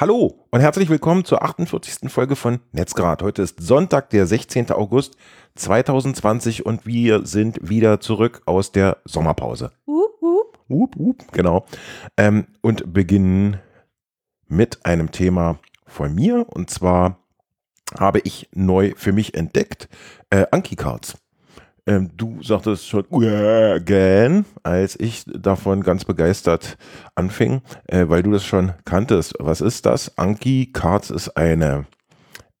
Hallo und herzlich willkommen zur 48. Folge von Netzgrad. Heute ist Sonntag, der 16. August 2020 und wir sind wieder zurück aus der Sommerpause. Wup, wup. Wup, wup, genau. Ähm, und beginnen mit einem Thema von mir und zwar habe ich neu für mich entdeckt äh, Anki Cards. Ähm, du sagtest schon again, als ich davon ganz begeistert anfing, äh, weil du das schon kanntest. Was ist das? Anki Cards ist eine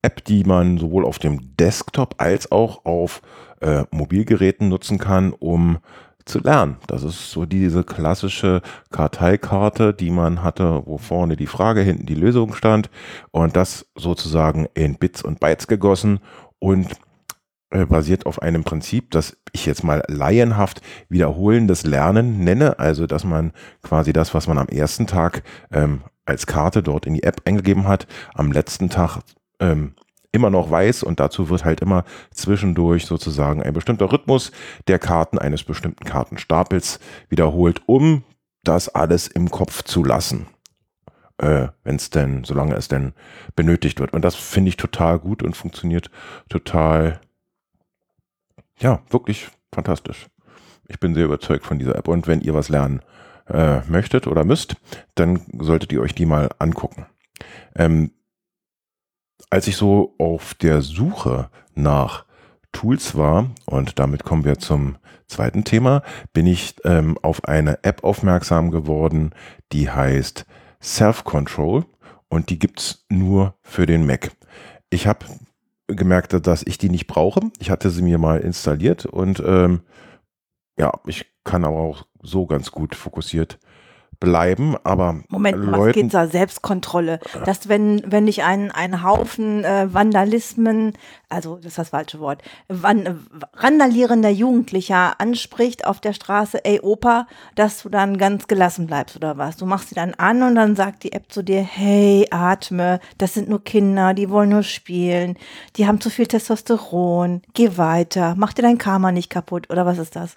App, die man sowohl auf dem Desktop als auch auf äh, Mobilgeräten nutzen kann, um zu lernen. Das ist so diese klassische Karteikarte, die man hatte, wo vorne die Frage, hinten die Lösung stand und das sozusagen in Bits und Bytes gegossen und basiert auf einem Prinzip, das ich jetzt mal laienhaft wiederholendes Lernen nenne, also dass man quasi das, was man am ersten Tag ähm, als Karte dort in die App eingegeben hat, am letzten Tag ähm, immer noch weiß und dazu wird halt immer zwischendurch sozusagen ein bestimmter Rhythmus der Karten eines bestimmten Kartenstapels wiederholt, um das alles im Kopf zu lassen. Äh, Wenn es denn, solange es denn benötigt wird. Und das finde ich total gut und funktioniert total, ja, wirklich fantastisch. Ich bin sehr überzeugt von dieser App. Und wenn ihr was lernen äh, möchtet oder müsst, dann solltet ihr euch die mal angucken. Ähm, als ich so auf der Suche nach Tools war, und damit kommen wir zum zweiten Thema, bin ich ähm, auf eine App aufmerksam geworden, die heißt Self-Control und die gibt's nur für den Mac. Ich habe gemerkt, dass ich die nicht brauche. Ich hatte sie mir mal installiert und ähm, ja, ich kann aber auch so ganz gut fokussiert bleiben, aber Moment, was Leuten, geht's da? Selbstkontrolle. Dass wenn, wenn dich ein, ein Haufen äh, Vandalismen, also das ist das falsche Wort, van, äh, randalierender Jugendlicher anspricht auf der Straße, ey Opa, dass du dann ganz gelassen bleibst oder was. Du machst sie dann an und dann sagt die App zu dir, hey, atme, das sind nur Kinder, die wollen nur spielen, die haben zu viel Testosteron, geh weiter, mach dir dein Karma nicht kaputt oder was ist das?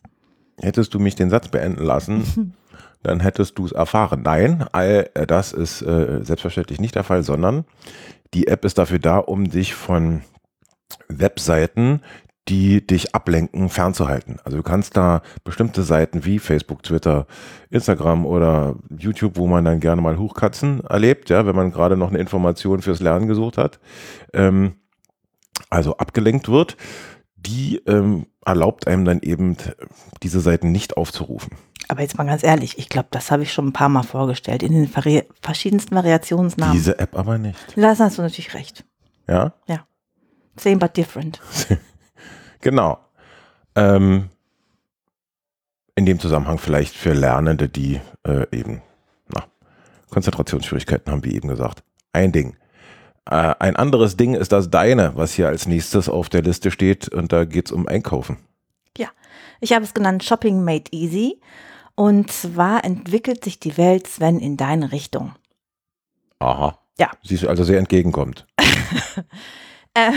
hättest du mich den Satz beenden lassen, dann hättest du es erfahren. Nein, all äh, das ist äh, selbstverständlich nicht der Fall, sondern die App ist dafür da, um dich von Webseiten, die dich ablenken, fernzuhalten. Also du kannst da bestimmte Seiten wie Facebook, Twitter, Instagram oder YouTube, wo man dann gerne mal Hochkatzen erlebt, ja, wenn man gerade noch eine Information fürs Lernen gesucht hat, ähm, also abgelenkt wird, die ähm, erlaubt einem dann eben diese Seiten nicht aufzurufen. Aber jetzt mal ganz ehrlich, ich glaube, das habe ich schon ein paar Mal vorgestellt, in den vari verschiedensten Variationsnamen. Diese App aber nicht. Da hast du natürlich recht. Ja, Same but different. genau. Ähm, in dem Zusammenhang vielleicht für Lernende, die äh, eben na, Konzentrationsschwierigkeiten haben, wie eben gesagt. Ein Ding. Äh, ein anderes Ding ist das Deine, was hier als nächstes auf der Liste steht und da geht es um Einkaufen. Ich habe es genannt Shopping Made Easy. Und zwar entwickelt sich die Welt, Sven, in deine Richtung. Aha. Ja. Sie ist also sehr entgegenkommt. Äh,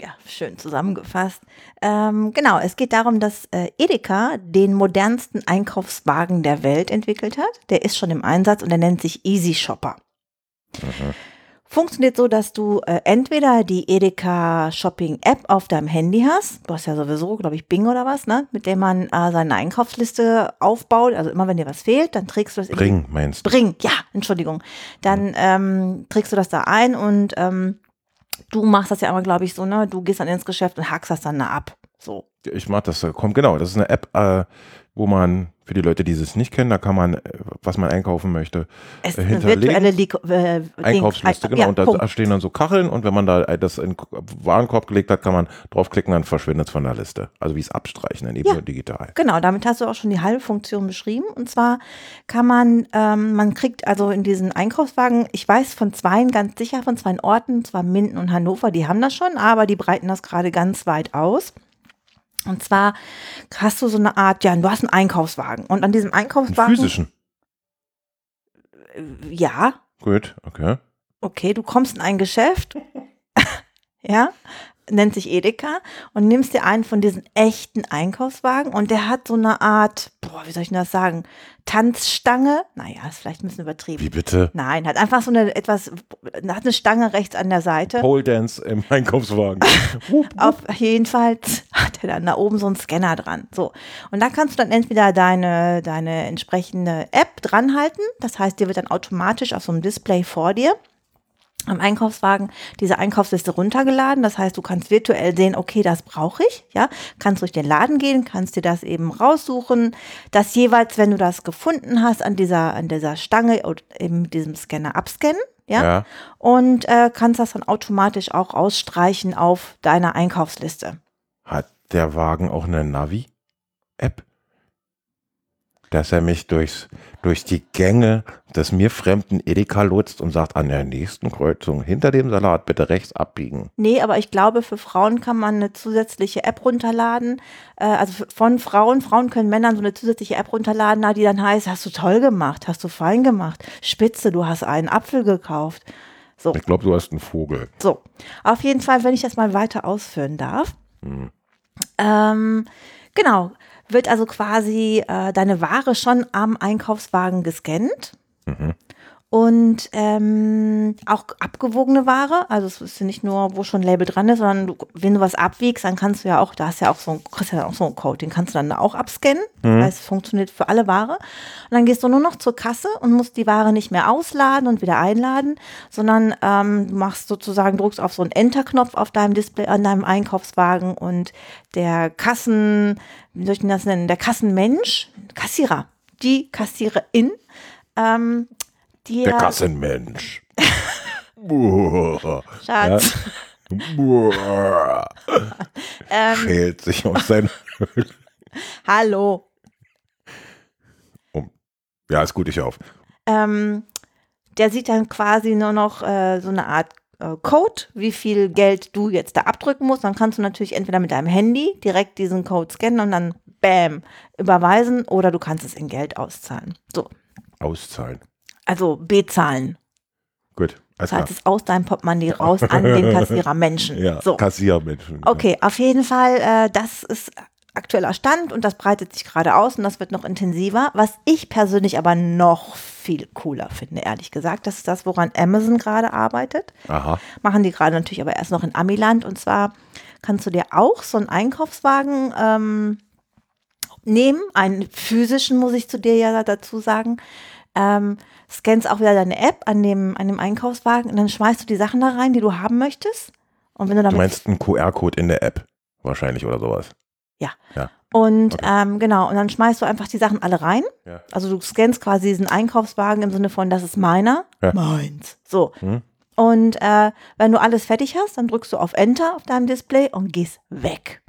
ja, schön zusammengefasst. Ähm, genau, es geht darum, dass äh, Edeka den modernsten Einkaufswagen der Welt entwickelt hat. Der ist schon im Einsatz und der nennt sich Easy Shopper. Mhm. Funktioniert so, dass du äh, entweder die Edeka Shopping App auf deinem Handy hast, du hast ja sowieso, glaube ich, Bing oder was, ne, mit dem man äh, seine Einkaufsliste aufbaut. Also immer wenn dir was fehlt, dann trägst du das Bring, meinst du? Bring, ja, Entschuldigung. Dann ähm, trägst du das da ein und ähm, du machst das ja immer, glaube ich, so, ne? Du gehst dann ins Geschäft und hackst das dann da ab. So. Ich mag das, äh, kommt genau. Das ist eine App, äh, wo man, für die Leute, die es nicht kennen, da kann man, äh, was man einkaufen möchte, Es Äh, ist eine hinterlegen. virtuelle äh. Einkaufsliste, Ein- genau. Ja, und da Punkt. stehen dann so Kacheln und wenn man da äh, das in den Warenkorb gelegt hat, kann man draufklicken, dann verschwindet es von der Liste. Also wie es abstreichen, dann eben Ja. digital. Genau, damit hast du auch schon die halbe Funktion beschrieben. Und zwar kann man, ähm, man kriegt also in diesen Einkaufswagen, ich weiß von zweien ganz sicher, von zwei Orten, zwar Minden und Hannover, die haben das schon, aber die breiten das gerade ganz weit aus. Und zwar hast du so eine Art, ja, du hast einen Einkaufswagen. Und an diesem Einen Einkaufswagen. physischen. Ja, Gut, okay. okay, du kommst in ein Geschäft. ja, nennt sich Edeka und nimmst dir einen von diesen echten Einkaufswagen und der hat so eine Art, boah, wie soll ich denn das sagen, Tanzstange. Naja, ist vielleicht ein bisschen übertrieben. Wie bitte? Nein, hat einfach so eine etwas, hat eine Stange rechts an der Seite. Pole Dance im Einkaufswagen. Auf jeden Fall hat er dann da oben so einen Scanner dran. So. Und da kannst du dann entweder deine, deine entsprechende App dranhalten. Das heißt, dir wird dann automatisch auf so einem Display vor dir am Einkaufswagen diese Einkaufsliste runtergeladen. Das heißt, du kannst virtuell sehen, okay, das brauche ich, ja. Kannst durch den Laden gehen, kannst dir das eben raussuchen. Das jeweils, wenn du das gefunden hast, an dieser, an dieser Stange oder eben mit diesem Scanner abscannen, ja. Ja. Und äh, kannst das dann automatisch auch ausstreichen auf deiner Einkaufsliste. Hat der Wagen auch eine Navi-App? Dass er mich durchs, durch die Gänge des mir fremden Edeka lotst und sagt, an der nächsten Kreuzung hinter dem Salat bitte rechts abbiegen. Nee, aber ich glaube, für Frauen kann man eine zusätzliche App runterladen. Äh, also von Frauen. Frauen können Männern so eine zusätzliche App runterladen, die dann heißt, hast du toll gemacht, hast du fein gemacht. Spitze, du hast einen Apfel gekauft. So, Ich glaube, du hast einen Vogel. so. Auf jeden Fall, wenn ich das mal weiter ausführen darf. Ähm, genau. Wird also quasi äh, deine Ware schon am Einkaufswagen gescannt. Und ähm, auch abgewogene Ware, also es ist ja nicht nur, wo schon ein Label dran ist, sondern du, wenn du was abwiegst, dann kannst du ja auch, da hast du ja auch so ein, kriegst ja auch so einen Code, den kannst du dann auch abscannen. Das heißt, es funktioniert für alle Ware. Und dann gehst du nur noch zur Kasse und musst die Ware nicht mehr ausladen und wieder einladen, sondern ähm, du machst sozusagen, drückst auf so einen Enter-Knopf auf deinem Display, an deinem Einkaufswagen und der Kassen, wie soll ich denn das nennen, der Kassenmensch, Kassierer, die Kassiererin, ähm, die Der Kassenmensch. Schatz, Buah. ähm, Schält sich aus seinem. hallo. Ja, ist gut, ich auf. Ähm, der sieht dann quasi nur noch äh, so eine Art äh, Code, wie viel Geld du jetzt da abdrücken musst. Dann kannst du natürlich entweder mit deinem Handy direkt diesen Code scannen und dann bam überweisen oder du kannst es in Geld auszahlen. So, Auszahlen. Also bezahlen. Gut. Alles. Zahlst es aus deinem Portemonnaie raus an den Kassierer Menschen. Ja, so. Kassiermenschen. Okay, auf jeden Fall, äh, das ist aktueller Stand und das breitet sich gerade aus und das wird noch intensiver. Was ich persönlich aber noch viel cooler finde, ehrlich gesagt, das ist das, woran Amazon gerade arbeitet. Aha. Machen die gerade natürlich aber erst noch in Amiland und zwar kannst du dir auch so einen Einkaufswagen ähm, nehmen, einen physischen, muss ich zu dir ja dazu sagen. Ähm, scannst auch wieder deine App an dem, an dem Einkaufswagen und dann schmeißt du die Sachen da rein, die du haben möchtest. Und wenn du Du damit meinst einen QR-Code in der App wahrscheinlich oder sowas. Ja. Ja. Und Okay. ähm, genau, und dann schmeißt du einfach die Sachen alle rein. Ja. Also du scannst quasi diesen Einkaufswagen im Sinne von, das ist meiner, Ja. meins. So. Hm. Und äh, wenn du alles fertig hast, dann drückst du auf Enter auf deinem Display und gehst weg.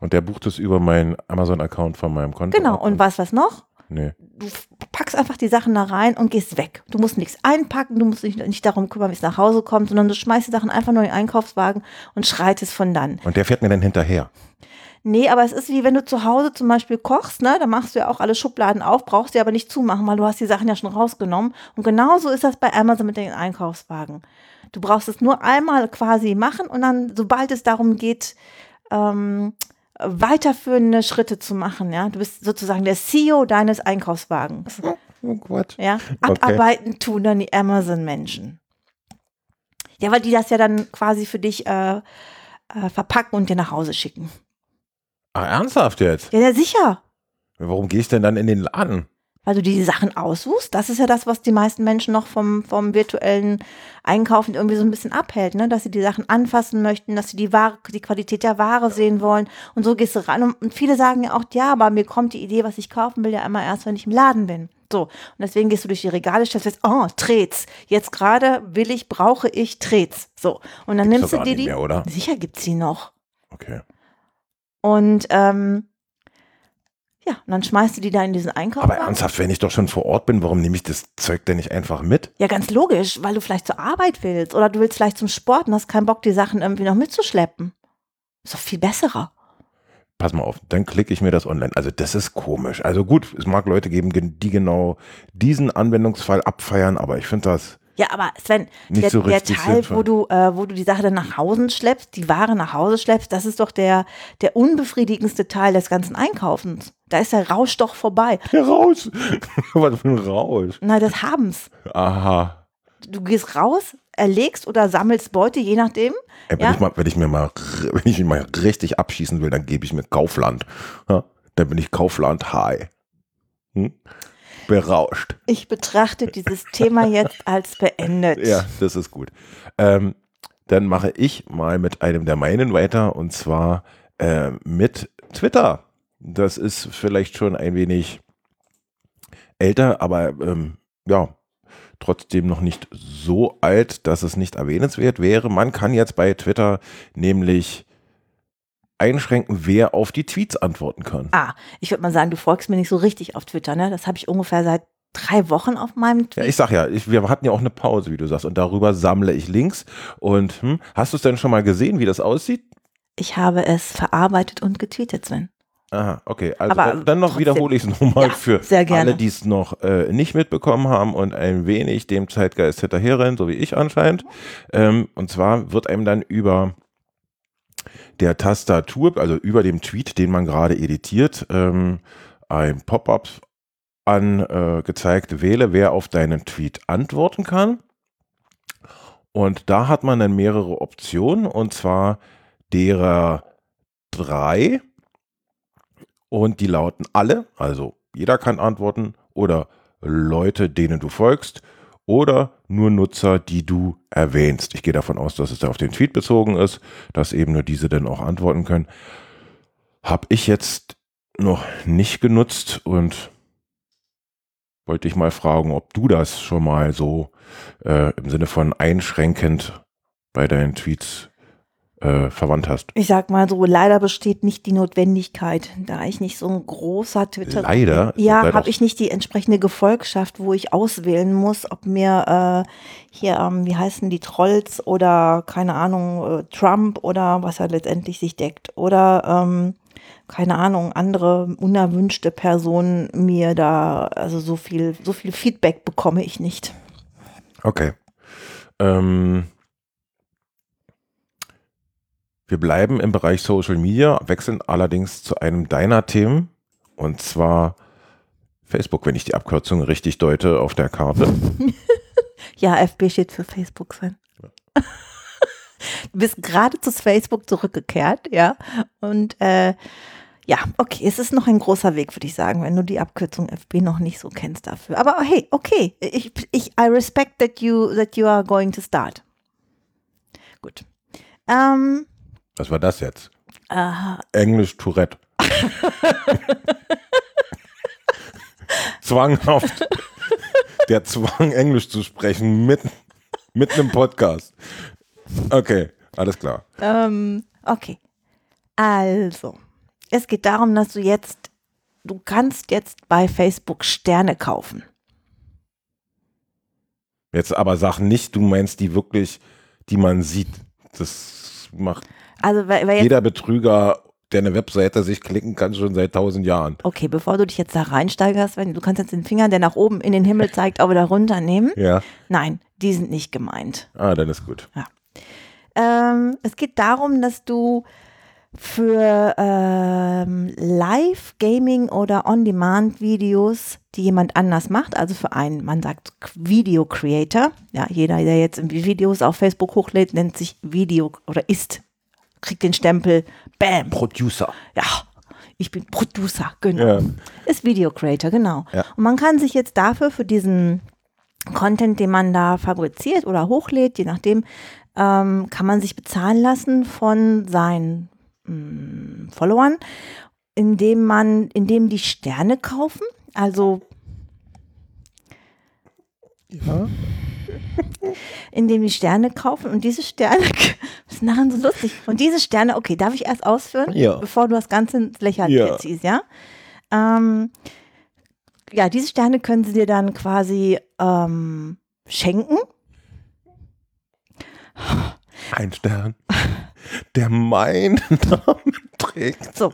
Und der bucht es über meinen Amazon-Account von meinem Konto. Genau. ab Und was, was noch? Nee. Du packst einfach die Sachen da rein und gehst weg. Du musst nichts einpacken, du musst dich nicht darum kümmern, wie es nach Hause kommt, sondern du schmeißt die Sachen einfach nur in den Einkaufswagen und schreitest von dann. Und der fährt mir dann hinterher. Nee, aber es ist wie wenn du zu Hause zum Beispiel kochst, ne? Da machst du ja auch alle Schubladen auf, brauchst sie aber nicht zumachen, weil du hast die Sachen ja schon rausgenommen. Und genauso ist das bei Amazon mit den Einkaufswagen. Du brauchst es nur einmal quasi machen und dann, sobald es darum geht, ähm, weiterführende Schritte zu machen, ja. Du bist sozusagen der CEO deines Einkaufswagens. Oh Gott. Ja, Okay. abarbeiten tun dann die Amazon-Menschen. Ja, weil die das ja dann quasi für dich äh, äh, verpacken und dir nach Hause schicken. Ah, ernsthaft jetzt? Ja, ja, sicher. Warum gehe ich denn dann in den Laden? Weil du die Sachen aussuchst. Das ist ja das, was die meisten Menschen noch vom, vom virtuellen Einkaufen irgendwie so ein bisschen abhält, ne? Dass sie die Sachen anfassen möchten, dass sie die Ware, die Qualität der Ware sehen wollen. Und so gehst du ran. Und, viele sagen ja auch, ja, aber mir kommt die Idee, was ich kaufen will, ja immer erst, wenn ich im Laden bin. So. Und deswegen gehst du durch die Regale, stellst fest, oh, Trets. Jetzt gerade will ich, brauche ich Trets. So. Und dann Gibt's nimmst du dir die. mehr, oder? Sicher gibt's sie noch. Okay. Und, ähm, ja, und dann schmeißt du die da in diesen Einkauf. Aber ernsthaft, wenn ich doch schon vor Ort bin, warum nehme ich das Zeug denn nicht einfach mit? Ja, ganz logisch, weil du vielleicht zur Arbeit willst oder du willst vielleicht zum Sport und hast keinen Bock, die Sachen irgendwie noch mitzuschleppen. Ist doch viel besserer. Pass mal auf, dann klicke ich mir das online. Also das ist komisch. Also gut, es mag Leute geben, die genau diesen Anwendungsfall abfeiern, aber ich finde das, Ja, aber Sven, der, so der Teil, sinnvoll. wo du, äh, wo du die Sache dann nach Hause schleppst, die Ware nach Hause schleppst, das ist doch der, der unbefriedigendste Teil des ganzen Einkaufens. Da ist der Rausch doch vorbei. Ja, raus. Was für ein Rausch. Na, das Habens. Aha. Du gehst raus, erlegst oder sammelst Beute, je nachdem. Ey, wenn, Ja? ich mal, wenn ich mir mal, wenn ich mich mal richtig abschießen will, dann gebe ich mir Kaufland. Ja? Dann bin ich Kaufland High. Hm? Berauscht. Ich betrachte dieses Thema jetzt als beendet. Ja, das ist gut. Ähm, dann mache ich mal mit einem der meinen weiter und zwar äh, mit Twitter. Das ist vielleicht schon ein wenig älter, aber ähm, ja, trotzdem noch nicht so alt, dass es nicht erwähnenswert wäre. Man kann jetzt bei Twitter nämlich einschränken, wer auf die Tweets antworten kann. Ah, ich würde mal sagen, du folgst mir nicht so richtig auf Twitter, ne? Das habe ich ungefähr seit drei Wochen auf meinem Ja, Tweet. ich sag ja, ich, wir hatten ja auch eine Pause, wie du sagst, und darüber sammle ich Links. Und hm, hast du es denn schon mal gesehen, wie das aussieht? Ich habe es verarbeitet und getweetet, Sven. Aha, okay. Also Aber dann, noch trotzdem- wiederhole ich es nochmal Ja, für sehr gerne. alle, die es noch äh, nicht mitbekommen haben und ein wenig dem Zeitgeist hinterherrennen, so wie ich anscheinend. Ähm, und zwar wird einem dann über der Tastatur, also über dem Tweet, den man gerade editiert, ähm, ein Pop-up angezeigt, äh, wähle, wer auf deinen Tweet antworten kann. Und da hat man dann mehrere Optionen, und zwar derer drei. Und die lauten alle, also jeder kann antworten oder Leute, denen du folgst oder nur Nutzer, die du erwähnst. Ich gehe davon aus, dass es auf den Tweet bezogen ist, dass eben nur diese dann auch antworten können. Habe ich jetzt noch nicht genutzt und wollte ich mal fragen, ob du das schon mal so äh, im Sinne von einschränkend bei deinen Tweets äh, verwandt hast. Ich sag mal so, leider besteht nicht die Notwendigkeit, da ich nicht so ein großer Twitter Leider? Ja, habe ich nicht die entsprechende Gefolgschaft, wo ich auswählen muss, ob mir äh, hier, ähm, wie heißen die Trolls oder keine Ahnung, äh, Trump oder was er letztendlich sich deckt oder ähm, keine Ahnung, andere unerwünschte Personen mir da, also so viel, so viel Feedback bekomme ich nicht. Okay. Ähm, wir bleiben im Bereich Social Media, wechseln allerdings zu einem deiner Themen und zwar Facebook, wenn ich die Abkürzung richtig deute auf der Karte. Ja, FB steht für Facebook, Sven. Du bist gerade zu Facebook zurückgekehrt, ja. Und äh, ja, okay, es ist noch ein großer Weg, würde ich sagen, wenn du die Abkürzung FB noch nicht so kennst dafür. Aber hey, okay, ich, ich I respect that you that you are going to start. Gut. Ähm, Was war das jetzt? äh, Englisch Tourette. Zwanghaft. Der Zwang, Englisch zu sprechen, mitten, mitten im Podcast. Okay, alles klar. Ähm, okay. Also, es geht darum, dass du jetzt, du kannst jetzt bei Facebook Sterne kaufen. Jetzt aber sag nicht, du meinst die wirklich, die man sieht. Das macht Also, weil, weil jeder Betrüger, der eine Webseite sich klicken kann, schon seit tausend Jahren. okay, bevor du dich jetzt da reinsteigerst, wenn du kannst jetzt den Finger, der nach oben in den Himmel zeigt, auch wieder runternehmen. Ja. Nein, die sind nicht gemeint. Ah, dann ist gut. Ähm, es geht darum, dass du für ähm, Live-Gaming oder On-Demand-Videos, die jemand anders macht, also für einen, man sagt Video-Creator, ja, jeder, der jetzt Videos auf Facebook hochlädt, nennt sich Video oder ist, kriegt den Stempel, bam, Producer. ja, ich bin Producer, genau. Ja. Ist Video Creator, genau. Ja. Und man kann sich jetzt dafür, für diesen Content, den man da fabriziert oder hochlädt, je nachdem, ähm, kann man sich bezahlen lassen von seinen mh, Followern, indem man, indem die Sterne kaufen. Also Ja. indem die Sterne kaufen und diese Sterne, denn daran so lustig? Und diese Sterne, okay, darf ich erst ausführen, Ja. bevor du das Ganze ins Lächerliche Ja. ziehst, ja? Ähm, ja, diese Sterne können sie dir dann quasi ähm, schenken. Ein Stern, der meinen Namen trägt. So,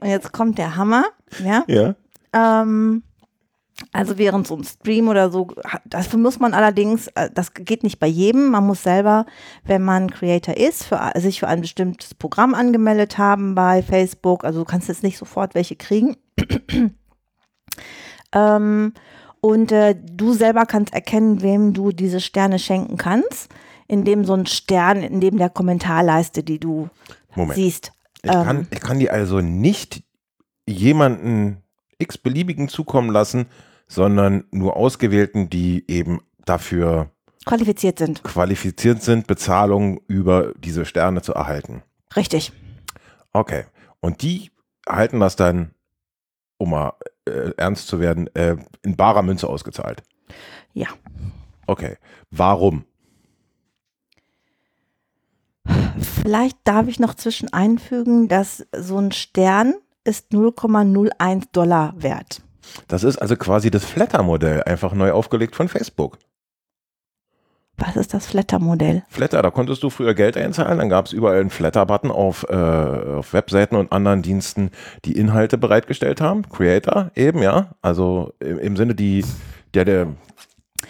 und jetzt kommt der Hammer, ja? Ja. Ähm, Also während so ein Stream oder so, dafür muss man allerdings, äh, das geht nicht bei jedem, man muss selber, wenn man Creator ist, für, sich für ein bestimmtes Programm angemeldet haben bei Facebook, also du kannst jetzt nicht sofort welche kriegen. ähm, und äh, du selber kannst erkennen, wem du diese Sterne schenken kannst, indem so ein Stern, in dem der Kommentarleiste, die du Moment. siehst. Ich, Ähm. kann, ich kann die also nicht jemanden x-beliebigen zukommen lassen, sondern nur ausgewählten, die eben dafür qualifiziert sind. qualifiziert sind, Bezahlung über diese Sterne zu erhalten. Richtig. Okay. Und die erhalten das dann, um mal äh, ernst zu werden, äh, in barer Münze ausgezahlt. Ja. Okay. Warum? Vielleicht darf ich noch zwischen einfügen, dass so ein Stern ist 0,01 Dollar wert. Das ist also quasi das Flatter-Modell, einfach neu aufgelegt von Facebook. Was ist das Flatter-Modell? Flatter, da konntest du früher Geld einzahlen, dann gab es überall einen Flatter-Button auf, äh, auf Webseiten und anderen Diensten, die Inhalte bereitgestellt haben. Creator eben, ja. Also im, im Sinne die, der, der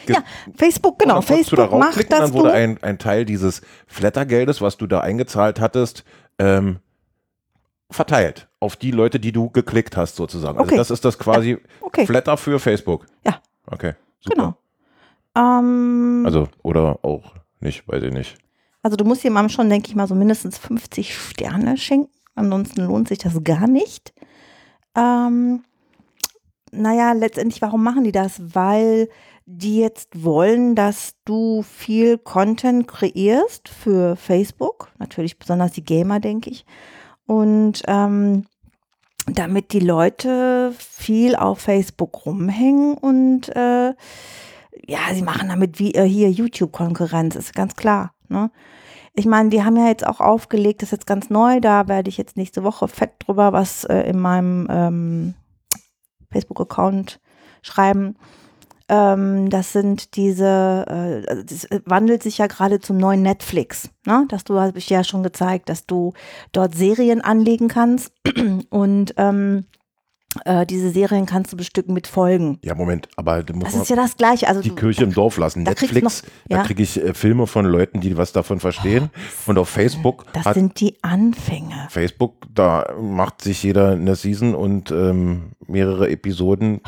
Ja, Facebook, genau. Facebook da macht das dann wurde ein, ein Teil dieses Flattergeldes, was du da eingezahlt hattest, ähm, verteilt auf die Leute, die du geklickt hast, sozusagen. Also Okay. das ist das quasi Okay, Flatter für Facebook. Ja. Okay. Super. genau. Ähm, Also, oder auch nicht, weiß ich nicht. Also du musst jemandem schon, denke ich mal, so mindestens 50 Sterne schenken. Ansonsten lohnt sich das gar nicht. Ähm, naja, letztendlich, warum machen die das? Weil die jetzt wollen, dass du viel Content kreierst für Facebook. Natürlich besonders die Gamer, denke ich. Und ähm, damit die Leute viel auf Facebook rumhängen und äh, ja, sie machen damit wie äh, hier YouTube-Konkurrenz, ist ganz klar. Ne? Ich meine, die haben ja jetzt auch aufgelegt, das ist jetzt ganz neu, da werde ich jetzt nächste Woche fett drüber was äh, in meinem ähm, Facebook-Account schreiben. Ähm, das sind diese, äh, also das wandelt sich ja gerade zum neuen Netflix. Ne? Dass du, habe ich ja schon gezeigt, dass du dort Serien anlegen kannst und ähm, äh, diese Serien kannst du bestücken mit Folgen. Ja, Moment, aber du musst Das ist ja das Gleiche. Also die du, Kirche im Dorf lassen. da Netflix, noch- da ja. kriege ich äh, Filme von Leuten, die was davon verstehen. Und auf Facebook das sind die Anfänge. Facebook, da macht sich jeder eine Season und ähm, mehrere Episoden.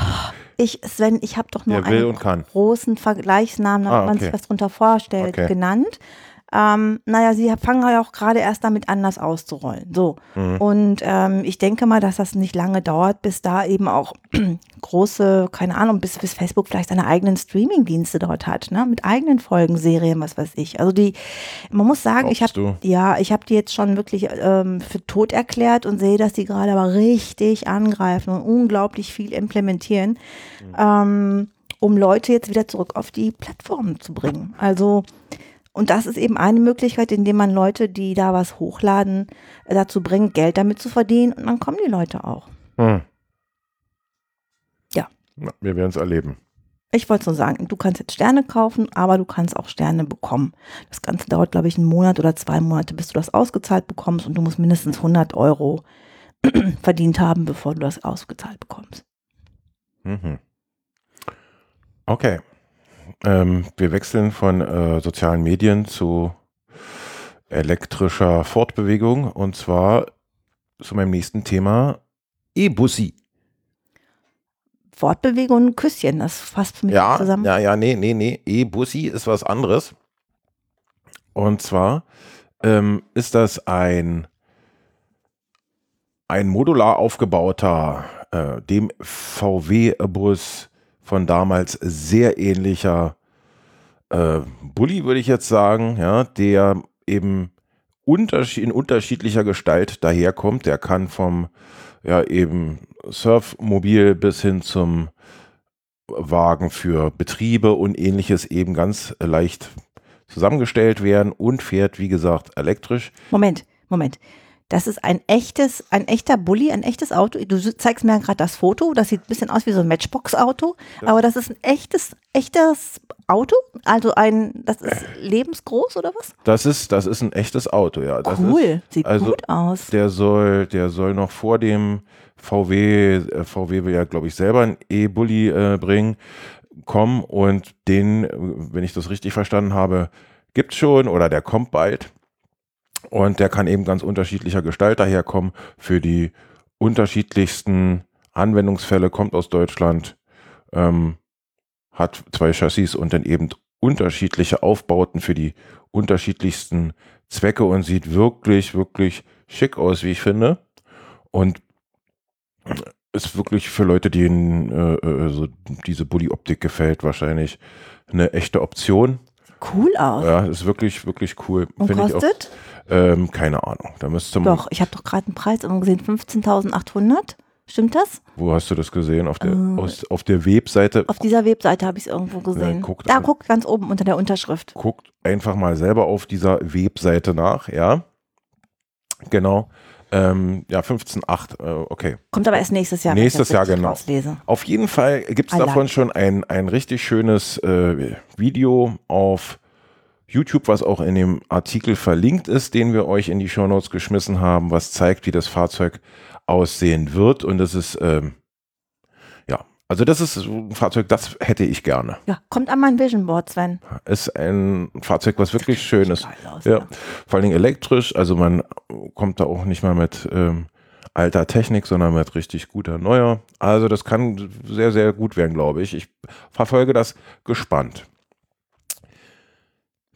Ich, Sven, ich habe doch nur einen großen Vergleichsnamen, damit Ah, man okay. sich was drunter vorstellt, Okay. genannt. Ähm, naja, sie fangen ja auch gerade erst damit an, das auszurollen. So. Mhm. Und ähm, ich denke mal, dass das nicht lange dauert, bis da eben auch große, keine Ahnung, bis, bis Facebook vielleicht seine eigenen Streaming-Dienste dort hat, ne? Mit eigenen Folgen, Serien, was weiß ich. Also die, man muss sagen, ich Glaubst habe ja, ich habe die jetzt schon wirklich ähm, für tot erklärt und sehe, dass die gerade aber richtig angreifen und unglaublich viel implementieren, ähm, um Leute jetzt wieder zurück auf die Plattformen zu bringen. Also und das ist eben eine Möglichkeit, indem man Leute, die da was hochladen, äh, dazu bringt, Geld damit zu verdienen und dann kommen die Leute auch. Hm. Ja. Na, wir werden es erleben. Ich wollte nur sagen, du kannst jetzt Sterne kaufen, aber du kannst auch Sterne bekommen. Das Ganze dauert, glaube ich, einen Monat oder zwei Monate, bis du das ausgezahlt bekommst und du musst mindestens 100 Euro verdient haben, bevor du das ausgezahlt bekommst. Mhm. Okay. Ähm, wir wechseln von äh, sozialen Medien zu elektrischer Fortbewegung und zwar zu meinem nächsten Thema E-Bussi. Fortbewegung und Küsschen, das fasst für mich Ja, zusammen. ja, ja, nee, nee, nee. E-Bussi ist was anderes. Und zwar ähm, ist das ein, ein modular aufgebauter, äh, dem VW-Bus von damals sehr ähnlicher äh, Bulli, würde ich jetzt sagen, ja, der eben unterschied in unterschiedlicher Gestalt daherkommt. Der kann vom ja eben Surfmobil bis hin zum Wagen für Betriebe und ähnliches eben ganz leicht zusammengestellt werden und fährt, wie gesagt, elektrisch. Moment, Moment. Das ist ein echtes, ein echter Bulli, ein echtes Auto. Du zeigst mir gerade das Foto. Das sieht ein bisschen aus wie so ein Matchbox-Auto. Aber das ist ein echtes, echtes Auto. Also ein, das ist lebensgroß oder was? Das ist, das ist ein echtes Auto, ja. Das cool. Ist, sieht also gut aus. Der soll, der soll noch vor dem VW, äh, VW will ja, glaube ich, selber einen E-Bulli äh, bringen, kommen und den, äh, wenn ich das richtig verstanden habe, gibt's schon oder der kommt bald. Und der kann eben ganz unterschiedlicher Gestalt daherkommen für die unterschiedlichsten Anwendungsfälle, kommt aus Deutschland, ähm, hat zwei Chassis und dann eben unterschiedliche Aufbauten für die unterschiedlichsten Zwecke und sieht wirklich, wirklich schick aus, wie ich finde. Und ist wirklich für Leute, denen äh, äh, so diese Bully-Optik gefällt, wahrscheinlich eine echte Option. Cool aus. Ja, ist wirklich, wirklich cool. Und Find ich auch, kostet? ähm, keine Ahnung. Da müsste man. Doch, ich habe doch gerade einen Preis irgendwo gesehen, 15.800. Stimmt das? Wo hast du das gesehen? Auf der, Äh, aus, auf der Webseite. Auf dieser Webseite habe ich es irgendwo gesehen. guckt da guckt ganz oben unter der Unterschrift. Guckt einfach mal selber auf dieser Webseite nach, ja. Genau. Ähm, ja, 15.8, äh, okay. Kommt aber erst nächstes Jahr. Nächstes Jahr, genau. Auf jeden Fall gibt es davon schon ein, ein richtig schönes äh, Video auf YouTube, was auch in dem Artikel verlinkt ist, den wir euch in die Shownotes geschmissen haben, was zeigt, wie das Fahrzeug aussehen wird. Und das ist, ähm, also das ist ein Fahrzeug, das hätte ich gerne. Ja, kommt an mein Vision Board, Sven. Ist ein Fahrzeug, was wirklich schön ist. Aus, Ja, vor allen Dingen elektrisch, also man kommt da auch nicht mal mit ähm, alter Technik, sondern mit richtig guter neuer. Also das kann sehr, sehr gut werden, glaube ich. Ich verfolge das gespannt.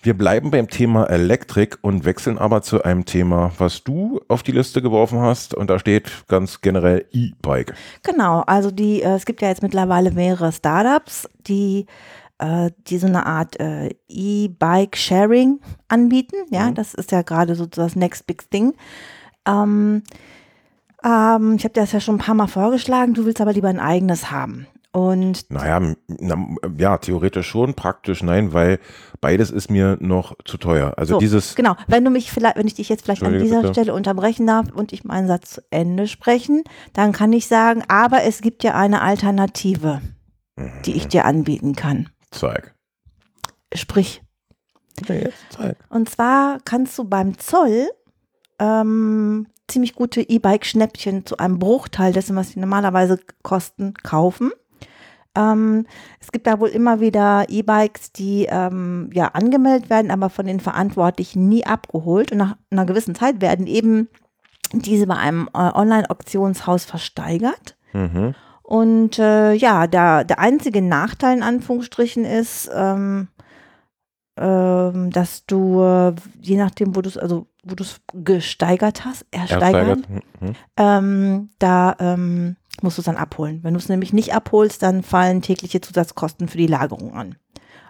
Wir bleiben beim Thema Elektrik und wechseln aber zu einem Thema, was du auf die Liste geworfen hast. Und da steht ganz generell E-Bike. Genau, also die, äh, es gibt ja jetzt mittlerweile mehrere Startups, die, äh, die so eine Art äh, E-Bike-Sharing anbieten. Ja, Mhm. das ist ja gerade so das Next Big Thing. Ähm, ähm, ich habe dir das ja schon ein paar Mal vorgeschlagen, du willst aber lieber ein eigenes haben. Und Naja, na, ja, theoretisch schon, praktisch nein, weil beides ist mir noch zu teuer. Also So, dieses, Genau, wenn du mich vielleicht, wenn ich dich jetzt vielleicht an dieser bitte. Stelle unterbrechen darf und ich meinen Satz zu Ende sprechen, dann kann ich sagen, aber es gibt ja eine Alternative, die ich dir anbieten kann. Zeig. Sprich, jetzt zeig. und zwar kannst du beim Zoll ähm, ziemlich gute E-Bike-Schnäppchen zu einem Bruchteil dessen, was die normalerweise kosten, kaufen. Ähm, es gibt da wohl immer wieder E-Bikes, die ähm, ja angemeldet werden, aber von den Verantwortlichen nie abgeholt. Und nach einer gewissen Zeit werden eben diese bei einem äh, Online-Auktionshaus versteigert. Mhm. Und äh, ja, der, der einzige Nachteil in Anführungsstrichen ist, ähm, ähm, dass du, äh, je nachdem, wo du es, also wo du es gesteigert hast, ersteigert, Ersteigert. Mhm. ähm, da ähm, musst du es dann abholen. Wenn du es nämlich nicht abholst, dann fallen tägliche Zusatzkosten für die Lagerung an.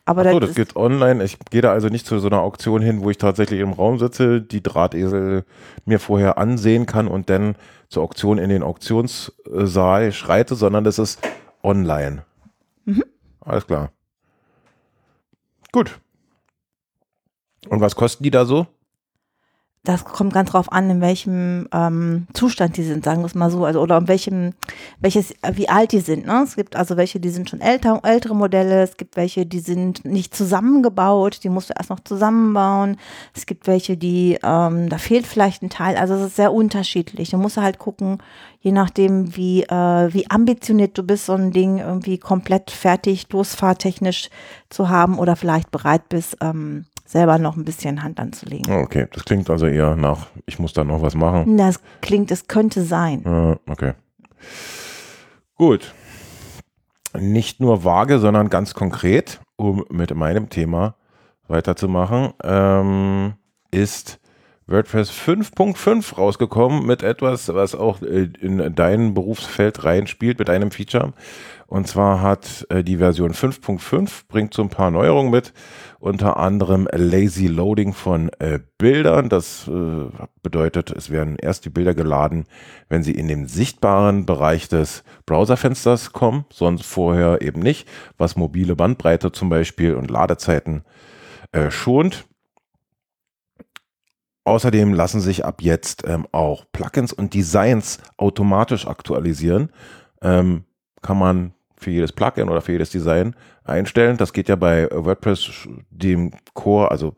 Aber Achso, das das geht online. Ich gehe da also nicht zu so einer Auktion hin, wo ich tatsächlich im Raum sitze, die Drahtesel mir vorher ansehen kann und dann zur Auktion in den Auktionssaal schreite, sondern das ist online. Mhm. Alles klar. Gut. Und was kosten die da so? Das kommt ganz drauf an, in welchem ähm, Zustand die sind, sagen wir es mal so, also oder in welchem, welches, wie alt die sind. Ne? Es gibt also welche, die sind schon älter, ältere Modelle, es gibt welche, die sind nicht zusammengebaut, die musst du erst noch zusammenbauen. Es gibt welche, die, ähm, da fehlt vielleicht ein Teil, also es ist sehr unterschiedlich. Du musst halt gucken, je nachdem, wie, äh, wie ambitioniert du bist, so ein Ding irgendwie komplett fertig, losfahrtechnisch zu haben oder vielleicht bereit bist, ähm, selber noch ein bisschen Hand anzulegen. Okay, das klingt also eher nach, ich muss da noch was machen. Das klingt, es könnte sein. Ja, okay. Gut. Nicht nur vage, sondern ganz konkret, um mit meinem Thema weiterzumachen, ähm, ist WordPress 5.5 rausgekommen mit etwas, was auch äh, in dein Berufsfeld reinspielt, mit einem Feature. Und zwar hat äh, die Version 5.5, bringt so ein paar Neuerungen mit, unter anderem Lazy Loading von äh, Bildern. Das bedeutet, es werden erst die Bilder geladen, wenn sie in den sichtbaren Bereich des Browserfensters kommen, sonst vorher eben nicht, was mobile Bandbreite zum Beispiel und Ladezeiten schont. Außerdem lassen sich ab jetzt ähm, auch Plugins und Designs automatisch aktualisieren. Ähm, kann man für jedes Plugin oder für jedes Design einstellen. Das geht ja bei WordPress, dem Core, also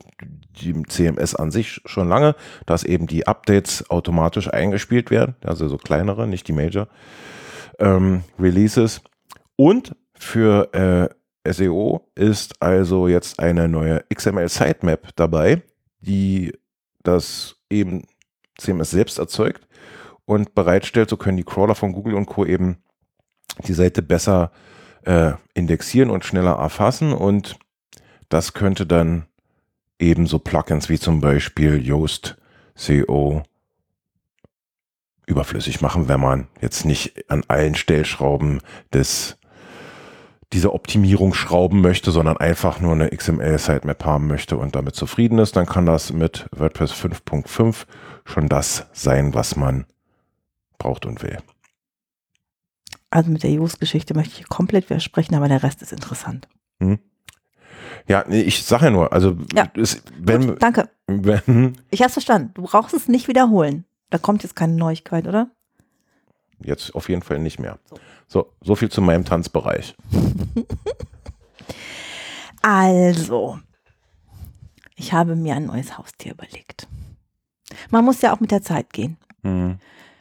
dem CMS an sich schon lange, dass eben die Updates automatisch eingespielt werden, also so kleinere, nicht die Major ähm, Releases. Und für äh, SEO ist also jetzt eine neue XML Sitemap dabei, die das eben CMS selbst erzeugt und bereitstellt. So können die Crawler von Google und Co. eben die Seite besser äh, indexieren und schneller erfassen und das könnte dann ebenso Plugins wie zum Beispiel Yoast CO überflüssig machen, wenn man jetzt nicht an allen Stellschrauben des diese Optimierung schrauben möchte, sondern einfach nur eine XML-Sitemap haben möchte und damit zufrieden ist, dann kann das mit WordPress 5.5 schon das sein, was man braucht und will. Also mit der Yoast-Geschichte möchte ich komplett widersprechen, aber der Rest ist interessant. Hm. Ja, nee, ich sage ja nur, also ja. es, wenn, Gut, danke. Wenn, ich habe verstanden. Du brauchst es nicht wiederholen. Da kommt jetzt keine Neuigkeit, oder? Jetzt auf jeden Fall nicht mehr. So, so, so viel zu meinem Tanzbereich. also, ich habe mir ein neues Haustier überlegt. Man muss ja auch mit der Zeit gehen. Mhm.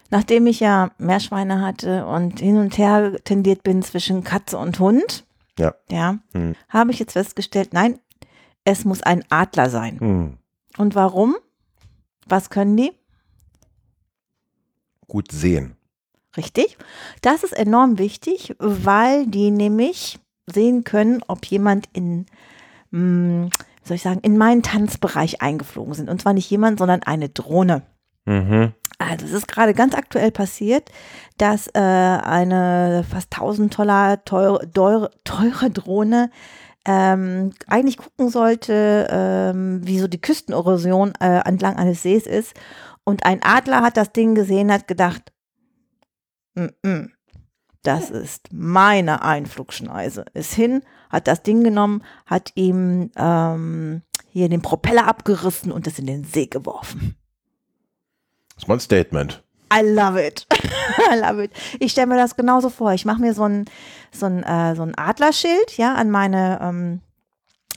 Nachdem ich ja Meerschweine hatte und hin und her tendiert bin zwischen Katze und Hund, ja, ja mhm. habe ich jetzt festgestellt, nein, es muss ein Adler sein. Mhm. Und warum? Was können die? Gut sehen. Richtig. Das ist enorm wichtig, weil die nämlich sehen können, ob jemand in, mh, hm, soll ich sagen, in meinen Tanzbereich eingeflogen sind. Und zwar nicht jemand, sondern eine Drohne. Mhm. Also es ist gerade ganz aktuell passiert, dass äh, eine fast 1000 Dollar teure, teure, teure Drohne ähm, eigentlich gucken sollte, ähm, wie so die Küstenerosion äh, entlang eines Sees ist. Und ein Adler hat das Ding gesehen, hat gedacht, mm -mm, das ist meine Einflugschneise. Ist hin, hat das Ding genommen, hat ihm ähm, hier den Propeller abgerissen und es in den See geworfen. Das ist mal ein Statement. I love it. I love it. Ich stelle mir das genauso vor. Ich mache mir so ein, so ein, äh, so ein Adlerschild, ja, an meine. Ähm,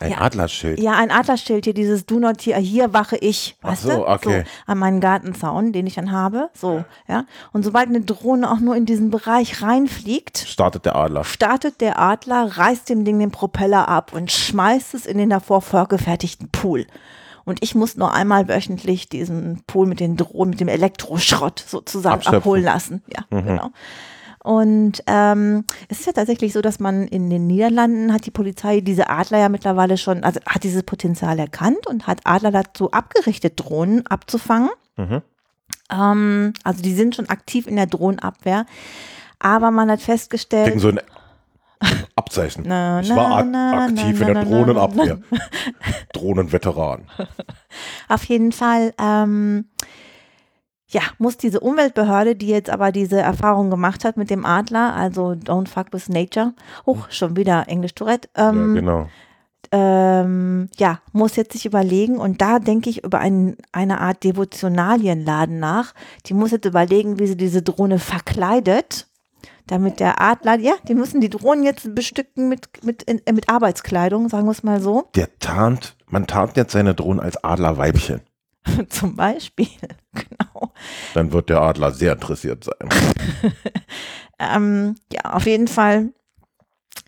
ein ja, Adlerschild? Ja, ein Adlerschild hier, dieses Do not here, hier wache ich, Ach weißt so, du? okay. So, an meinen Gartenzaun, den ich dann habe, so, ja. Und sobald eine Drohne auch nur in diesen Bereich reinfliegt, startet der Adler. Startet der Adler, reißt dem Ding den Propeller ab und schmeißt es in den davor vorgefertigten Pool. Und ich muss nur einmal wöchentlich diesen Pool mit den Drohnen, mit dem Elektroschrott sozusagen Abschöpfen. abholen lassen. Ja, mhm. genau. Und ähm, es ist ja tatsächlich so, dass man in den Niederlanden hat die Polizei diese Adler ja mittlerweile schon, also hat dieses Potenzial erkannt und hat Adler dazu abgerichtet, Drohnen abzufangen. Mhm. Ähm, also die sind schon aktiv in der Drohnenabwehr. Aber man hat festgestellt. Kriegen so ein Abzeichen. Na, ich war na, aktiv in der Drohnenabwehr. Drohnenveteran. Auf jeden Fall, ähm, ja, muss diese Umweltbehörde, die jetzt aber diese Erfahrung gemacht hat mit dem Adler, also Don't Fuck with Nature, hoch, schon wieder Englisch Tourette, ähm, ja, genau. Ähm, ja, muss jetzt sich überlegen und da denke ich über ein, eine Art Devotionalienladen nach. Die muss jetzt überlegen, wie sie diese Drohne verkleidet damit der Adler, ja, die müssen die Drohnen jetzt bestücken mit, mit, in, mit Arbeitskleidung, sagen wir es mal so. Der tarnt, man tarnt jetzt seine Drohnen als Adlerweibchen. Zum Beispiel, genau. Dann wird der Adler sehr interessiert sein. ähm, ja, auf jeden Fall,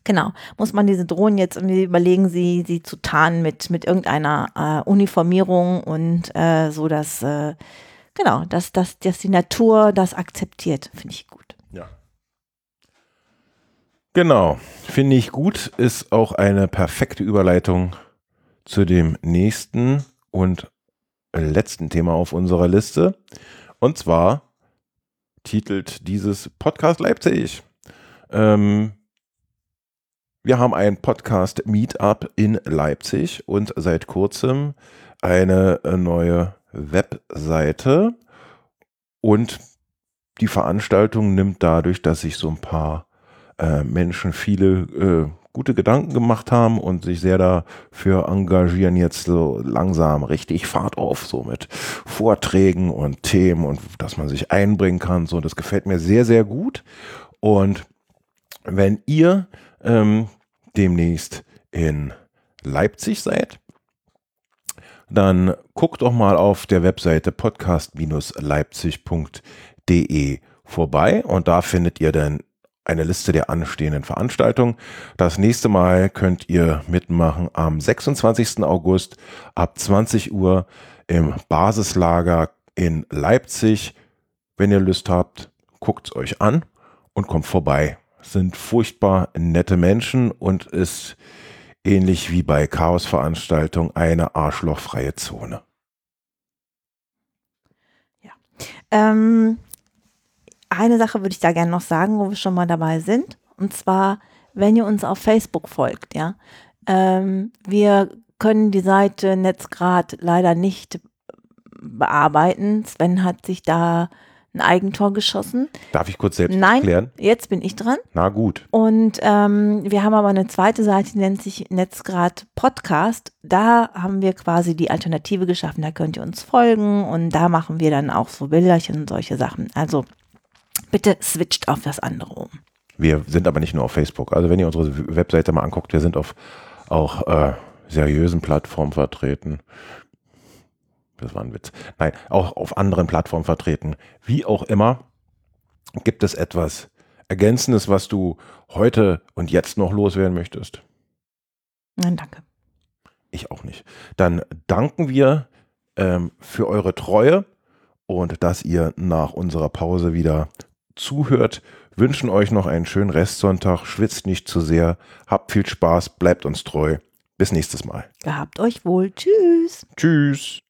genau, muss man diese Drohnen jetzt irgendwie überlegen, sie, sie zu tarnen mit, mit irgendeiner äh, Uniformierung und äh, so, dass, äh, genau, dass, dass, dass die Natur das akzeptiert, finde ich gut. Genau, finde ich gut, ist auch eine perfekte Überleitung zu dem nächsten und letzten Thema auf unserer Liste. Und zwar titelt dieses Podcast Leipzig. Ähm, wir haben ein Podcast Meetup in Leipzig und seit kurzem eine neue Webseite und die Veranstaltung nimmt dadurch, dass sich so ein paar äh, Menschen viele äh, gute Gedanken gemacht haben und sich sehr dafür engagieren, jetzt so langsam richtig Fahrt auf, so mit Vorträgen und Themen und dass man sich einbringen kann. So, das gefällt mir sehr, sehr gut. Und wenn ihr ähm, demnächst in Leipzig seid, dann guckt doch mal auf der Webseite podcast-leipzig.de vorbei und da findet ihr dann eine Liste der anstehenden Veranstaltungen. Das nächste Mal könnt ihr mitmachen am 26. August ab 20 Uhr im Basislager in Leipzig. Wenn ihr Lust habt, guckt es euch an und kommt vorbei. Sind furchtbar nette Menschen und ist ähnlich wie bei Chaosveranstaltungen eine arschlochfreie Zone. Ja. Ähm, eine Sache würde ich da gerne noch sagen, wo wir schon mal dabei sind. Und zwar, wenn ihr uns auf Facebook folgt, ja. Ähm, wir können die Seite Netzgrad leider nicht bearbeiten. Sven hat sich da ein Eigentor geschossen. Darf ich kurz selbst Nein, erklären? jetzt bin ich dran. Na gut. Und ähm, wir haben aber eine zweite Seite, die nennt sich Netzgrad Podcast. Da haben wir quasi die Alternative geschaffen. Da könnt ihr uns folgen und da machen wir dann auch so Bilderchen und solche Sachen. Also bitte switcht auf das andere um. Wir sind aber nicht nur auf Facebook. Also wenn ihr unsere Webseite mal anguckt, wir sind auf auch äh, seriösen Plattformen vertreten. Das war ein Witz. Nein, auch auf anderen Plattformen vertreten. Wie auch immer, gibt es etwas Ergänzendes, was du heute und jetzt noch loswerden möchtest? Nein, danke. Ich auch nicht. Dann danken wir ähm, für eure Treue und dass ihr nach unserer Pause wieder zuhört. Wünschen euch noch einen schönen Restsonntag. Schwitzt nicht zu sehr. Habt viel Spaß. Bleibt uns treu. Bis nächstes Mal. Gehabt euch wohl. Tschüss. Tschüss.